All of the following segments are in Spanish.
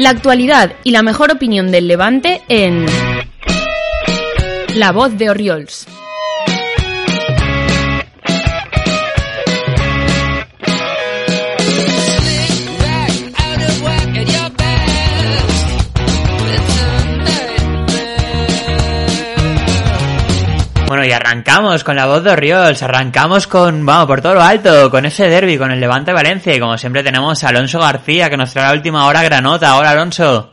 La actualidad y la mejor opinión del Levante en La Voz de Oriols. Y arrancamos con la voz de Oriols, arrancamos con, vamos, por todo lo alto, con ese derby, con el Levante Valencia, y como siempre tenemos a Alonso García, que nos trae la última hora granota. Hola, Alonso.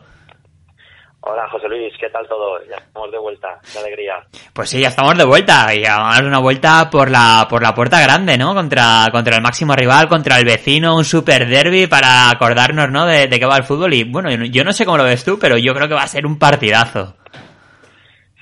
Hola, José Luis, ¿qué tal todo? Ya estamos de vuelta, qué alegría. Pues sí, ya estamos de vuelta, y además una vuelta por la, por la puerta grande, ¿no? Contra, contra el máximo rival, contra el vecino, un super derby para acordarnos, ¿no? De, de qué va el fútbol, y bueno, yo no sé cómo lo ves tú, pero yo creo que va a ser un partidazo.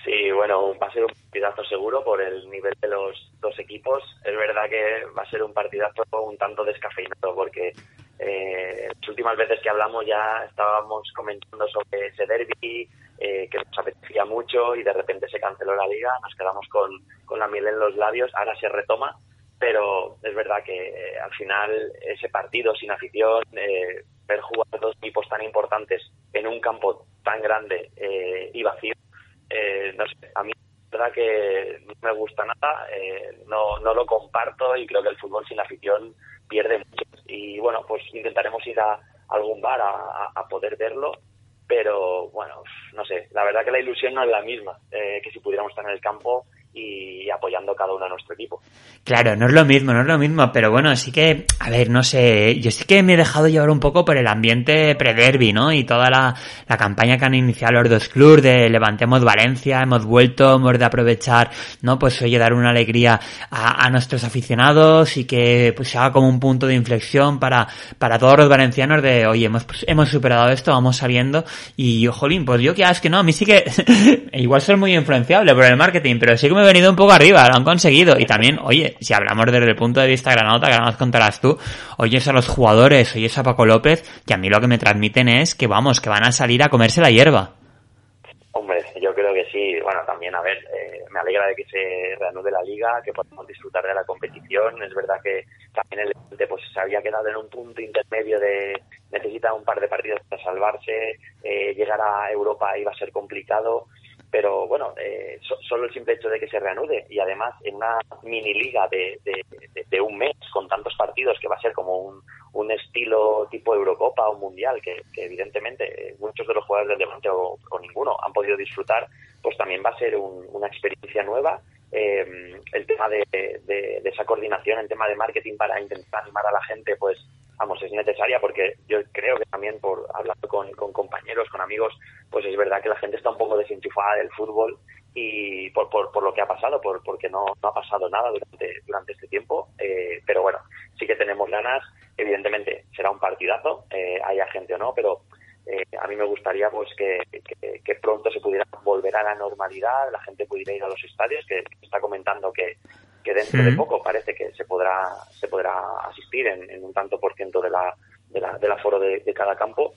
Sí, bueno, va a ser un partidazo seguro por el nivel de los dos equipos. Es verdad que va a ser un partidazo un tanto descafeinado porque eh, las últimas veces que hablamos ya estábamos comentando sobre ese derby eh, que nos apetecía mucho y de repente se canceló la liga, nos quedamos con, con la miel en los labios, ahora se retoma, pero es verdad que eh, al final ese partido sin afición, eh, ver jugar dos equipos tan importantes en un campo tan grande eh, y vacío, eh, no sé, a mí verdad que no me gusta nada, eh, no, no lo comparto y creo que el fútbol sin afición pierde mucho. Y bueno, pues intentaremos ir a algún bar a, a- poder verlo, pero bueno, no sé, la verdad que la ilusión no es la misma eh, que si pudiéramos estar en el campo y apoyando cada uno a nuestro equipo. Claro, no es lo mismo, no es lo mismo, pero bueno, sí que, a ver, no sé, yo sí que me he dejado llevar un poco por el ambiente pre-derby, ¿no? Y toda la, la campaña que han iniciado los dos clubes de levantemos Valencia, hemos vuelto, hemos de aprovechar, ¿no? Pues oye, dar una alegría a, a nuestros aficionados y que pues se haga como un punto de inflexión para, para todos los valencianos de, oye, hemos, pues, hemos superado esto, vamos sabiendo y, jolín, pues yo que es que no, a mí sí que, igual soy muy influenciable por el marketing, pero sí que me venido un poco arriba, lo han conseguido. Y también, oye, si hablamos desde el punto de vista granota, nos contarás tú, oyes a los jugadores, oyes a Paco López, que a mí lo que me transmiten es que vamos, que van a salir a comerse la hierba. Hombre, yo creo que sí. Bueno, también, a ver, eh, me alegra de que se reanude la liga, que podamos disfrutar de la competición. Es verdad que también el Levante, pues se había quedado en un punto intermedio de necesita un par de partidos para salvarse, eh, llegar a Europa iba a ser complicado, pero bueno, eh, so- solo el simple hecho de que se reanude y además en una mini liga de, de, de- de un mes con tantos partidos que va a ser como un, un estilo tipo Eurocopa o Mundial que, evidentemente eh, muchos de los jugadores del Levante o, o ninguno han podido disfrutar, pues también va a ser un- una experiencia nueva. Eh, el tema de esa coordinación, el tema de marketing para intentar animar a la gente, pues vamos, es necesaria porque yo creo que también por hablando con, con compañeros, con amigos, pues es verdad que la gente está un poco desenchufada del fútbol y por, por, por lo que ha pasado, por, porque no, no ha pasado nada durante, durante este tiempo, eh, pero bueno, sí que tenemos ganas, evidentemente será un partidazo, eh, haya gente o no, pero eh, a mí me gustaría pues que, que, que pronto se pudiera volver a la normalidad, la gente pudiera ir a los estadios, que que está comentando que, que dentro de poco parece que se podrá se podrá asistir en, en un tanto por ciento de la, de la- del aforo de, de cada campo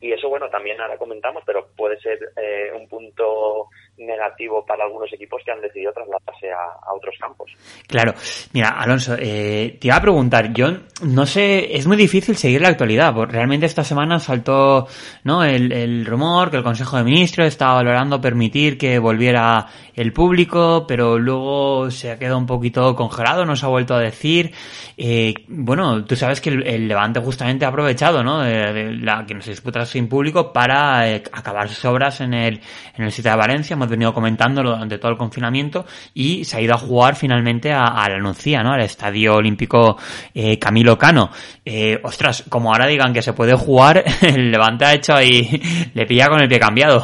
y eso bueno también ahora comentamos pero puede ser eh, un punto negativo para algunos equipos que han decidido trasladarse a, a otros campos Claro, mira, Alonso, eh, te iba a preguntar, yo no sé, es muy difícil seguir la actualidad, porque realmente esta semana saltó ¿no? el, rumor que el Consejo de Ministros estaba valorando permitir que volviera el público, pero luego se ha quedado un poquito congelado, no se ha vuelto a decir. Eh, bueno, tú sabes que el, el Levante justamente ha aprovechado ¿no? de, de la que nos disputa sin público para eh, acabar sus obras en el, en el sitio de Valencia, hemos venido comentándolo durante todo el confinamiento y se ha ido a jugar finalmente a, a la ¿no? Al Estadio Olímpico eh, Camilo Cano. Eh, ostras, como ahora digan que se puede jugar, el Levante ha hecho ahí, le pilla con el pie cambiado.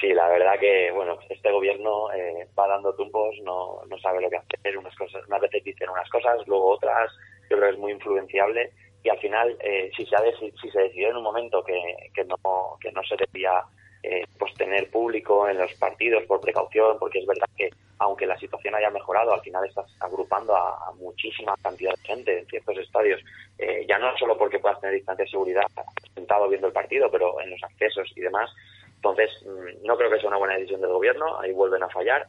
Sí, la verdad que, bueno, este gobierno eh, va dando tumbos, no, nos, sabe lo que hacer, unas cosas, unas veces dicen unas cosas, luego otras, yo creo que es muy influenciable y al final eh, si se ha si se decidió en un momento que, que no que no se debía eh, pues tener público en los partidos por precaución, porque es verdad que aunque la situación haya mejorado, al final estás agrupando a, muchísima cantidad de gente en ciertos estadios, eh, ya no solo porque puedas tener distancia de seguridad sentado viendo el partido, pero en los accesos y demás. Entonces, mm, no creo que sea una buena decisión del gobierno, ahí vuelven a fallar.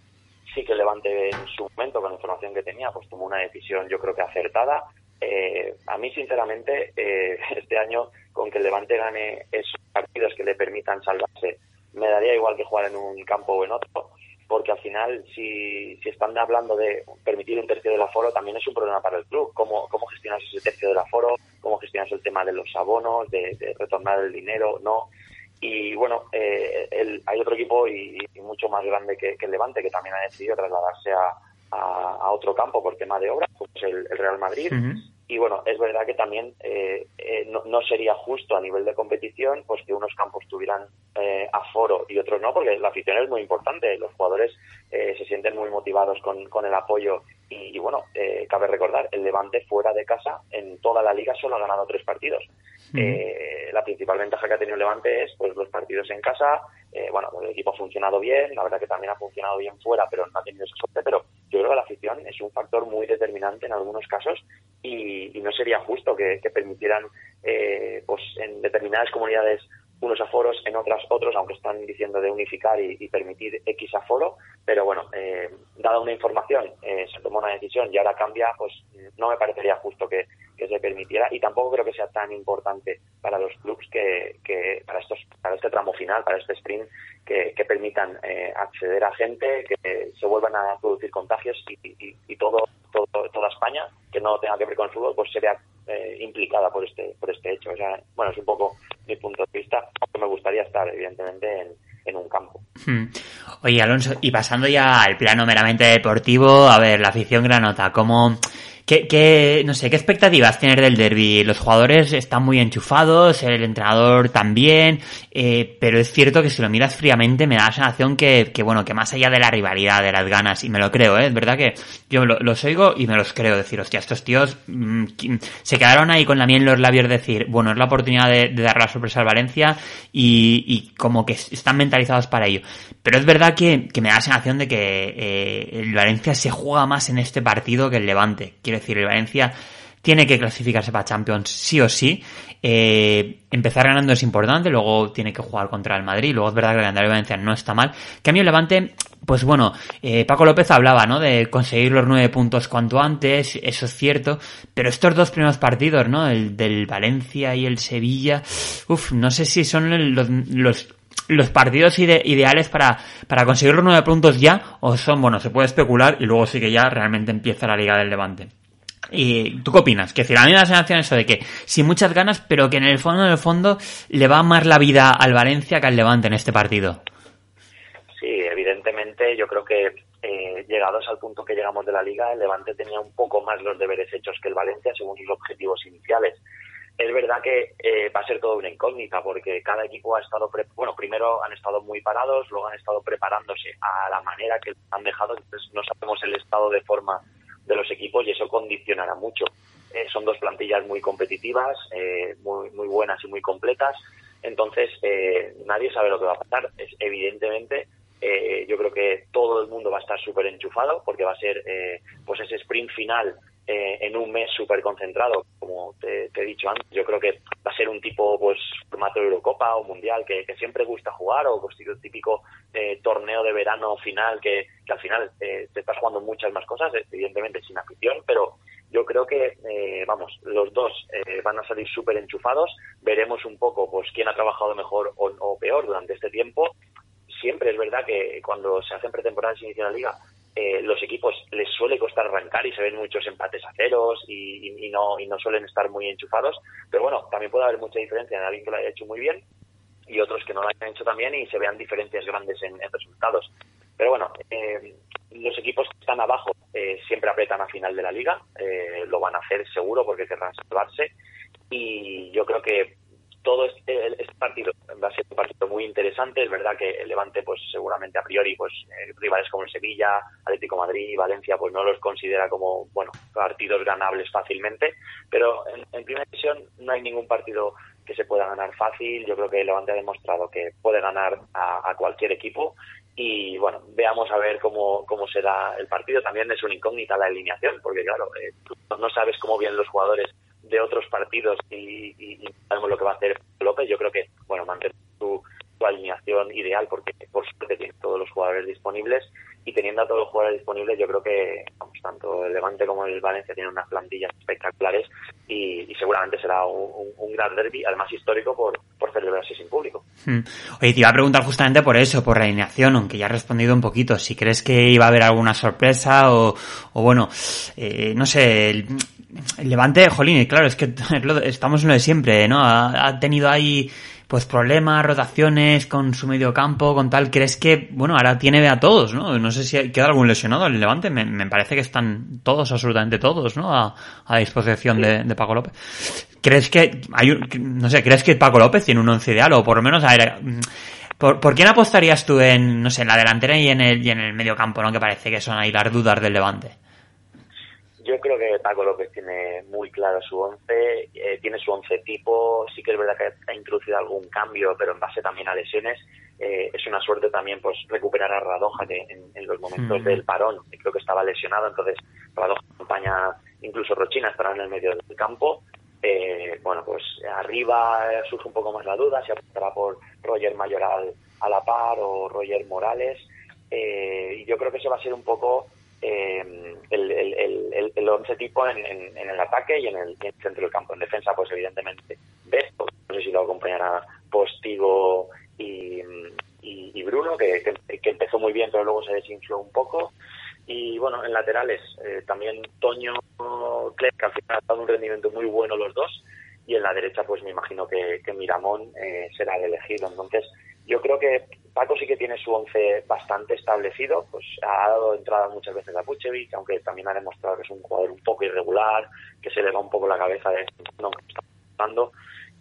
Sí que Levante en su momento, con la información que tenía, pues tomó una decisión yo creo que acertada. Eh, a mí, sinceramente, eh, este año, con que el Levante gane esos partidos que le permitan salvarse, me daría igual que jugar en un campo o en otro porque al final, si, si están hablando de permitir un tercio del aforo, también es un problema para el club. ¿Cómo, cómo gestionas ese tercio del aforo? ¿Cómo gestionas el tema de los abonos, de, retornar el dinero? No. Y bueno, eh, el, hay otro equipo y, mucho más grande que, el Levante que también ha decidido trasladarse a, a, otro campo por tema de obra, pues el, Real Madrid. Y bueno, es verdad que también eh, eh, no, sería justo a nivel de competición pues que unos campos tuvieran eh, aforo y otros no, porque la afición es muy importante. Los jugadores eh, se sienten muy motivados con, con el apoyo. Y, bueno, cabe recordar, el Levante fuera de casa en toda la liga solo ha ganado tres partidos. la principal ventaja que ha tenido el Levante es pues los partidos en casa. Bueno, el equipo ha funcionado bien, la verdad que también ha funcionado bien fuera, pero no ha tenido esa suerte. Pero yo creo que la afición es un factor muy determinante en algunos casos y, no sería justo que, permitieran eh, pues en determinadas comunidades unos aforos, en otras otros, aunque están diciendo de unificar y, permitir X aforo, pero bueno, eh, dada una información, eh, se tomó una decisión y ahora cambia, pues no me parecería justo que, se permitiera y tampoco creo que sea tan importante para los clubs que, que para estos para este tramo final, para este sprint, que, permitan eh, acceder a gente, que se vuelvan a producir contagios y, y todo, todo, toda España que no tenga que ver con el fútbol, pues sería eh, implicada por este por este hecho. O sea, bueno, es un poco mi punto de vista, aunque me gustaría estar, evidentemente, en, en un campo. Hmm. Oye, Alonso, y pasando ya al plano meramente deportivo, a ver, la afición granota, ¿cómo, ¿Qué, no sé, qué expectativas tener del derby? Los jugadores están muy enchufados, el entrenador también, eh, pero es cierto que si lo miras fríamente me da la sensación que, que, bueno, que más allá de la rivalidad, de las ganas, y me lo creo, ¿eh? es verdad que yo los oigo y me los creo, decir, hostia, estos tíos mm, se quedaron ahí con la miel en los labios, decir, bueno, es la oportunidad de, dar la sorpresa al Valencia y, y, como que están mentalizados para ello. Pero es verdad que, que me da la sensación de que eh, el Valencia se juega más en este partido que el Levante Quiero decir, el Valencia tiene que clasificarse para Champions sí o sí. Eh, empezar ganando es importante, luego tiene que jugar contra el Madrid, luego es verdad que el calendario de Valencia no está mal. El Levante, pues bueno, eh, Paco López hablaba, ¿no? De conseguir los nueve puntos cuanto antes, eso es cierto, pero estos dos primeros partidos, ¿no? El del Valencia y el Sevilla, uff, no sé si son los, los partidos ideales para, para conseguir los nueve puntos ya, o son, bueno, se puede especular y luego sí que ya realmente empieza la Liga del Levante. ¿Y tú qué opinas? Que decir, a mí me da la sensación eso de que sin muchas ganas, pero que en el fondo, en el fondo, le va más la vida al Valencia que al Levante en este partido. Sí, evidentemente, yo creo que eh, llegados al punto que llegamos de la liga, el Levante tenía un poco más los deberes hechos que el Valencia según sus objetivos iniciales es verdad que eh, va a ser todo una incógnita porque cada equipo ha estado, bueno, primero han estado muy parados, luego han estado preparándose a la manera que han dejado, entonces no sabemos el estado de forma de los equipos y eso condicionará mucho. Eh, son dos plantillas muy competitivas, eh, muy, muy buenas y muy completas, entonces nadie sabe lo que va a pasar. Es, evidentemente, yo creo que todo el mundo va a estar súper enchufado porque va a ser pues ese sprint final eh, en un mes súper concentrado, como te, he dicho antes. Yo creo que va a ser un tipo, pues, formato de Eurocopa o Mundial que, siempre gusta jugar, o pues el típico eh, torneo de verano final que, al final eh, te estás jugando muchas más cosas, evidentemente sin afición, pero yo creo que, vamos, los dos van a salir súper enchufados. Veremos un poco, pues, quién ha trabajado mejor o, o peor durante este tiempo. Siempre es verdad que cuando se hacen pretemporadas y inicia la liga, eh, los equipos les suele costar arrancar y se ven muchos empates a ceros y, no, y no suelen estar muy enchufados. Pero bueno, también puede haber mucha diferencia en alguien que lo haya hecho muy bien y otros que no lo hayan hecho también y se vean diferencias grandes en, resultados. Pero bueno, eh, los equipos que están abajo eh, siempre apretan a final de la liga, lo van a hacer seguro porque querrán salvarse y yo creo que todo este, este, partido va a ser un partido muy interesante. Es verdad que el Levante, pues seguramente a priori, pues eh, rivales como el Sevilla, Atlético Madrid, Valencia, pues no los considera como, bueno, partidos ganables fácilmente. Pero en, primera división no hay ningún partido que se pueda ganar fácil. Yo creo que el Levante ha demostrado que puede ganar a, cualquier equipo. Y bueno, veamos a ver cómo, cómo será el partido. También es una incógnita la alineación, porque claro, eh, no sabes cómo vienen los jugadores de otros partidos y, sabemos lo que va a hacer López, yo creo que, bueno, mantener su, alineación ideal porque por suerte tiene todos los jugadores disponibles y teniendo a todos los jugadores disponibles yo creo que tanto el Levante como el Valencia tienen unas plantillas espectaculares y, seguramente será un, gran derby, además histórico por, celebrarse sin público. Hmm. Oye, te iba a preguntar justamente por eso, por la alineación, aunque ya has respondido un poquito, si crees que iba a haber alguna sorpresa o, o bueno, eh, no sé, el Levante, jolín, claro, es que estamos en lo de siempre, ¿no? Ha, tenido ahí pues problemas, rotaciones con su medio campo, con tal. ¿Crees que, bueno, ahora tiene a todos, ¿no? No sé si queda algún lesionado el Levante. Me, parece que están todos, absolutamente todos, ¿no? A, disposición de, Paco López. ¿Crees que hay no sé, crees que Paco López tiene un once ideal o por lo menos, a ver, ¿por, ¿por quién apostarías tú en, no sé, en la delantera y en el, y en el medio campo, ¿no? Que parece que son ahí las dudas del Levante. Yo creo que Paco López tiene muy claro su once, eh, tiene su once tipo, sí que es verdad que ha introducido algún cambio, pero en base también a lesiones. Eh, es una suerte también pues recuperar a Radoja que en, los momentos del parón creo que estaba lesionado, entonces Radoja acompaña, incluso Rochina estará en el medio del campo. Eh, bueno, pues arriba surge un poco más la duda si apostará por Roger Mayoral a la par o Roger Morales. y yo creo que eso va a ser un poco eh, el, el, el, once tipo en, el ataque y en el, centro del campo. En defensa, pues evidentemente, Besto, no sé si lo acompañará Postigo y, y, Bruno, que, que, empezó muy bien, pero luego se desinfló un poco. Y bueno, en laterales, eh, también Toño, Clerc, que al final ha dado un rendimiento muy bueno los dos. Y en la derecha, pues me imagino que, que Miramón eh, será el elegido. Entonces, yo creo que Paco sí que tiene su once bastante establecido, pues ha dado entrada muchas veces a Puchevic, aunque también ha demostrado que es un jugador un poco irregular, que se le va un poco la cabeza de no está pasando.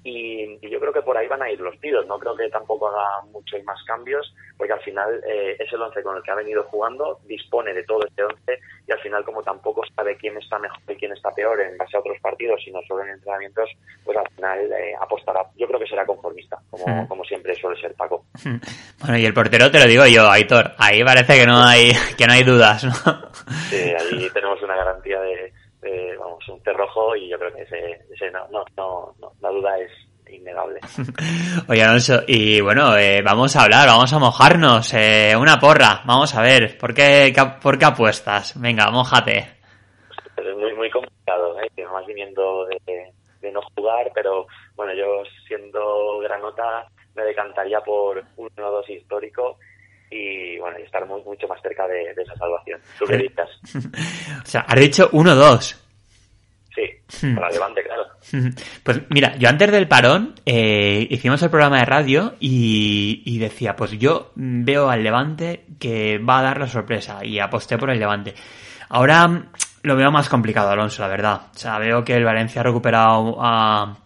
Y, yo creo que por ahí van a ir los tiros. No creo que tampoco haga muchos más cambios, porque al final eh, es el once con el que ha venido jugando, dispone de todo este once y al final como tampoco sabe quién está mejor y quién está peor en base a otros partidos, sino solo en entrenamientos, pues al final eh, apostará. Yo creo que será conformista, como, como siempre suele ser Paco. Bueno, y el portero te lo digo yo, Aitor. Ahí parece que no hay que no hay dudas, ¿no? Sí, ahí tenemos una garantía de eh, vamos, un cerrojo y yo creo que ese, no, no, no, la duda es innegable. Oye, Alonso, y bueno, eh, vamos a hablar, vamos a mojarnos. Eh, una porra, vamos a ver, ¿por qué, por qué apuestas? Venga, mojate. Pues es muy, muy complicado, ¿eh? más viniendo de, de no jugar, pero bueno, yo siendo granota me decantaría por un 1-2 histórico y bueno, y estar muy, mucho más cerca de, esa salvación. ¿Tú qué dices? o sea, has dicho 1-2. Sí, hmm. para Levante, claro. Pues mira, yo antes del parón eh, hicimos el programa de radio y, y, decía, pues yo veo al Levante que va a dar la sorpresa y aposté por el Levante. Ahora lo veo más complicado, Alonso, la verdad. O sea, veo que el Valencia ha recuperado a,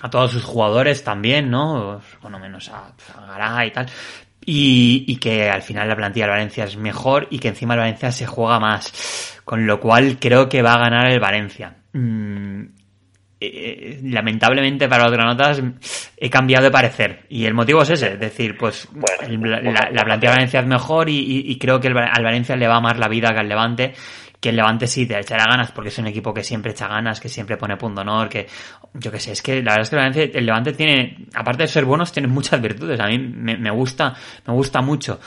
a todos sus jugadores también, ¿no? Bueno, menos a, a Gará y tal. Y, que al final la plantilla del Valencia es mejor y que encima el Valencia se juega más. Con lo cual creo que va a ganar el Valencia. Mm, eh, lamentablemente para los granotas he cambiado de parecer y el motivo es ese, es decir, pues la, plantilla del Valencia es mejor y, creo que al Valencia le va más la vida que al Levante que el Levante sí te echará ganas porque es un equipo que siempre echa ganas, que siempre pone punto honor, que yo qué sé, es que la verdad es que el Levante, el Levante tiene, aparte de ser buenos, tiene muchas virtudes. A mí me, me gusta, me gusta mucho.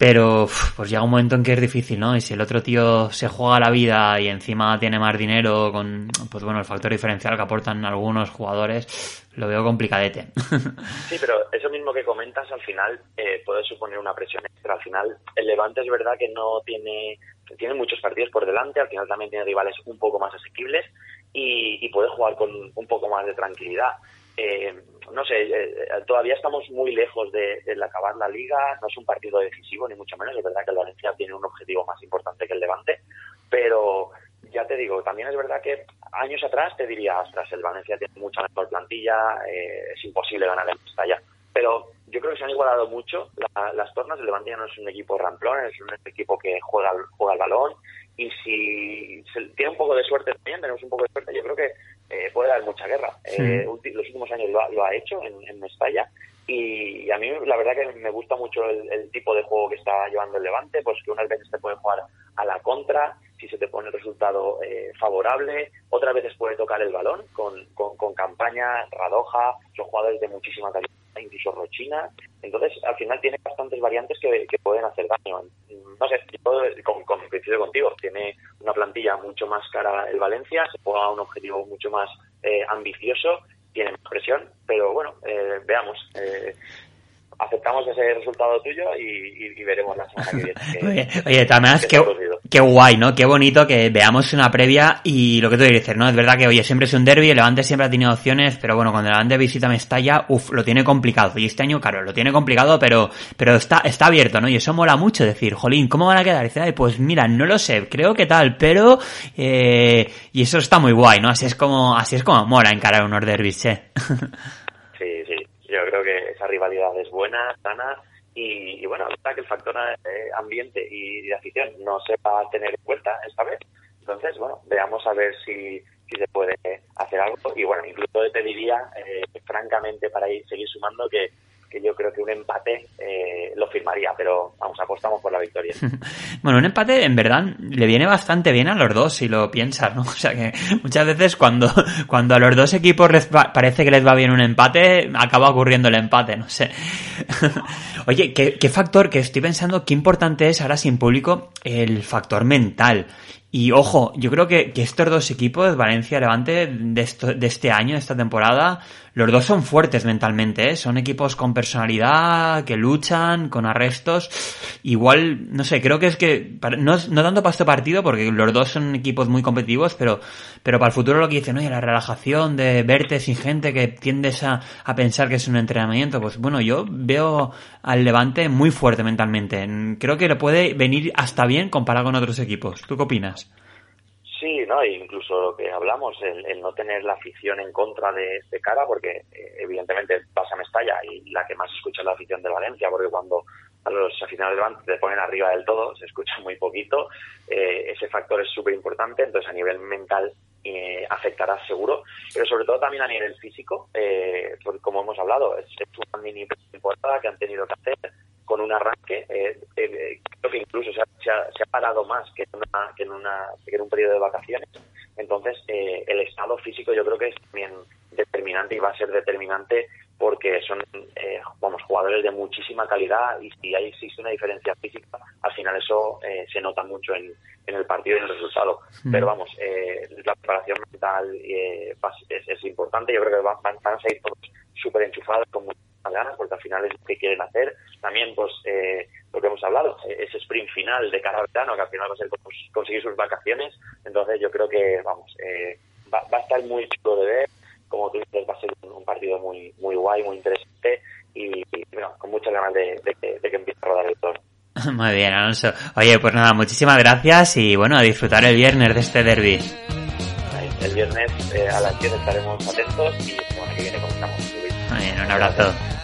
Pero pues llega un momento en que es difícil, ¿no? Y si el otro tío se juega la vida y encima tiene más dinero con, pues bueno, el factor diferencial que aportan algunos jugadores, lo veo complicadete. Sí, pero eso mismo que comentas al final eh, puede suponer una presión extra. Al final el Levante es verdad que no tiene, tiene muchos partidos por delante, al final también tiene rivales un poco más asequibles y, puede jugar con un poco más de tranquilidad. Eh, no sé, eh, todavía estamos muy lejos de, acabar la liga, no es un partido decisivo ni mucho menos, es verdad que el Valencia tiene un objetivo más importante que el Levante, pero ya te digo, también es verdad que años atrás te diría, ostras, el Valencia tiene mucha mejor plantilla, eh, es imposible ganar en Mestalla. Pero yo creo que se han igualado mucho las tornas. El Levante ya no es un equipo ramplón, es un equipo que juega, juega el balón. Y si tiene un poco de suerte también, tenemos un poco de suerte, yo creo que eh, puede dar mucha guerra. Eh, los últimos años lo ha, hecho en, en Mestalla. Y, a mí la verdad que me gusta mucho el, tipo de juego que está llevando el Levante, pues que unas veces te puede jugar a la contra, si se te pone el resultado eh, favorable, otras veces puede tocar el balón con, con, campaña, Radoja, son jugadores de muchísima calidad, incluso Rochina. Entonces, al final tiene bastantes variantes que, pueden hacer daño. No sé, yo con, coincido contigo, tiene una plantilla mucho más cara el Valencia, se juega a un objetivo mucho más eh, ambicioso tiene más presión, pero bueno, eh, veamos. Eh, aceptamos ese resultado tuyo y, veremos la semana que viene. oye, también es que, qué guay, ¿no? Qué bonito que veamos una previa y lo que tú dices, ¿no? Es verdad que, oye, siempre es un derby, el Levante siempre ha tenido opciones, pero bueno, cuando el Levante visita Mestalla, uff, lo tiene complicado. Y este año, claro, lo tiene complicado, pero, pero está, está abierto, ¿no? Y eso mola mucho decir, jolín, ¿cómo van a quedar? Y dice, Ay, pues mira, no lo sé, creo que tal, pero, eh, y eso está muy guay, ¿no? Así es como, así es como mola encarar unos derbis, ¿eh? Yo creo que esa rivalidad es buena, sana y, bueno, la que el factor eh, ambiente y de afición no se va a tener en cuenta esta vez. Entonces, bueno, veamos a ver si, si se puede hacer algo. Y bueno, incluso te diría, eh, francamente, para ir, seguir sumando, que que yo creo que un empate eh, lo firmaría, pero vamos, apostamos por la victoria. bueno, un empate en verdad le viene bastante bien a los dos, si lo piensas, ¿no? O sea que muchas veces cuando, cuando a los dos equipos les parece que les va bien un empate, acaba ocurriendo el empate, no sé. Oye, ¿qué, ¿qué factor que estoy pensando, qué importante es ahora sin público el factor mental? Y ojo, yo creo que, que estos dos equipos, Valencia Levante, de, esto, de este año, de esta temporada, los dos son fuertes mentalmente, ¿eh? son equipos con personalidad, que luchan, con arrestos. Igual, no sé, creo que es que, no, no tanto para este partido, porque los dos son equipos muy competitivos, pero, pero para el futuro lo que dicen, oye, la relajación de verte sin gente que tiendes a, a pensar que es un entrenamiento, pues bueno, yo veo al Levante muy fuerte mentalmente. Creo que le puede venir hasta bien comparado con otros equipos. ¿Tú qué opinas? Sí, ¿no? E incluso lo que hablamos, el, no tener la afición en contra de, cara, porque eh, evidentemente pasa Mestalla y la que más escucha es la afición de Valencia, porque cuando a los aficionados de Levante te ponen arriba del todo, se escucha muy poquito, eh, ese factor es súper importante, entonces a nivel mental eh, afectará seguro, pero sobre todo también a nivel físico, porque como hemos hablado, es, una mini temporada que han tenido que hacer con un arranque, eh, eh, que incluso se ha, se, ha, parado más que en, una, que en, una, que en un periodo de vacaciones. Entonces, eh, el estado físico yo creo que es también determinante y va a ser determinante porque son eh, vamos jugadores de muchísima calidad y si ahí existe una diferencia física, al final eso eh, se nota mucho en, en, el partido y en el resultado. Mm. Pero vamos, eh, la preparación mental es, es, importante. Yo creo que van, van a seguir todos súper enchufados con muchas ganas porque al final es lo que quieren hacer. También, pues, eh, lo que hemos hablado, ese sprint final de cara al verano, que al final va a ser conseguir sus vacaciones. Entonces, yo creo que, vamos, eh, va, a estar muy chulo de ver. Como tú dices, va a ser un, partido muy muy guay, muy interesante y, bueno, con muchas ganas de, que, empiece a rodar el todo. Muy bien, Alonso. Oye, pues nada, muchísimas gracias y bueno, a disfrutar el viernes de este derby. El viernes eh, a las 10 estaremos atentos y la semana que viene comenzamos. Muy bien, un abrazo.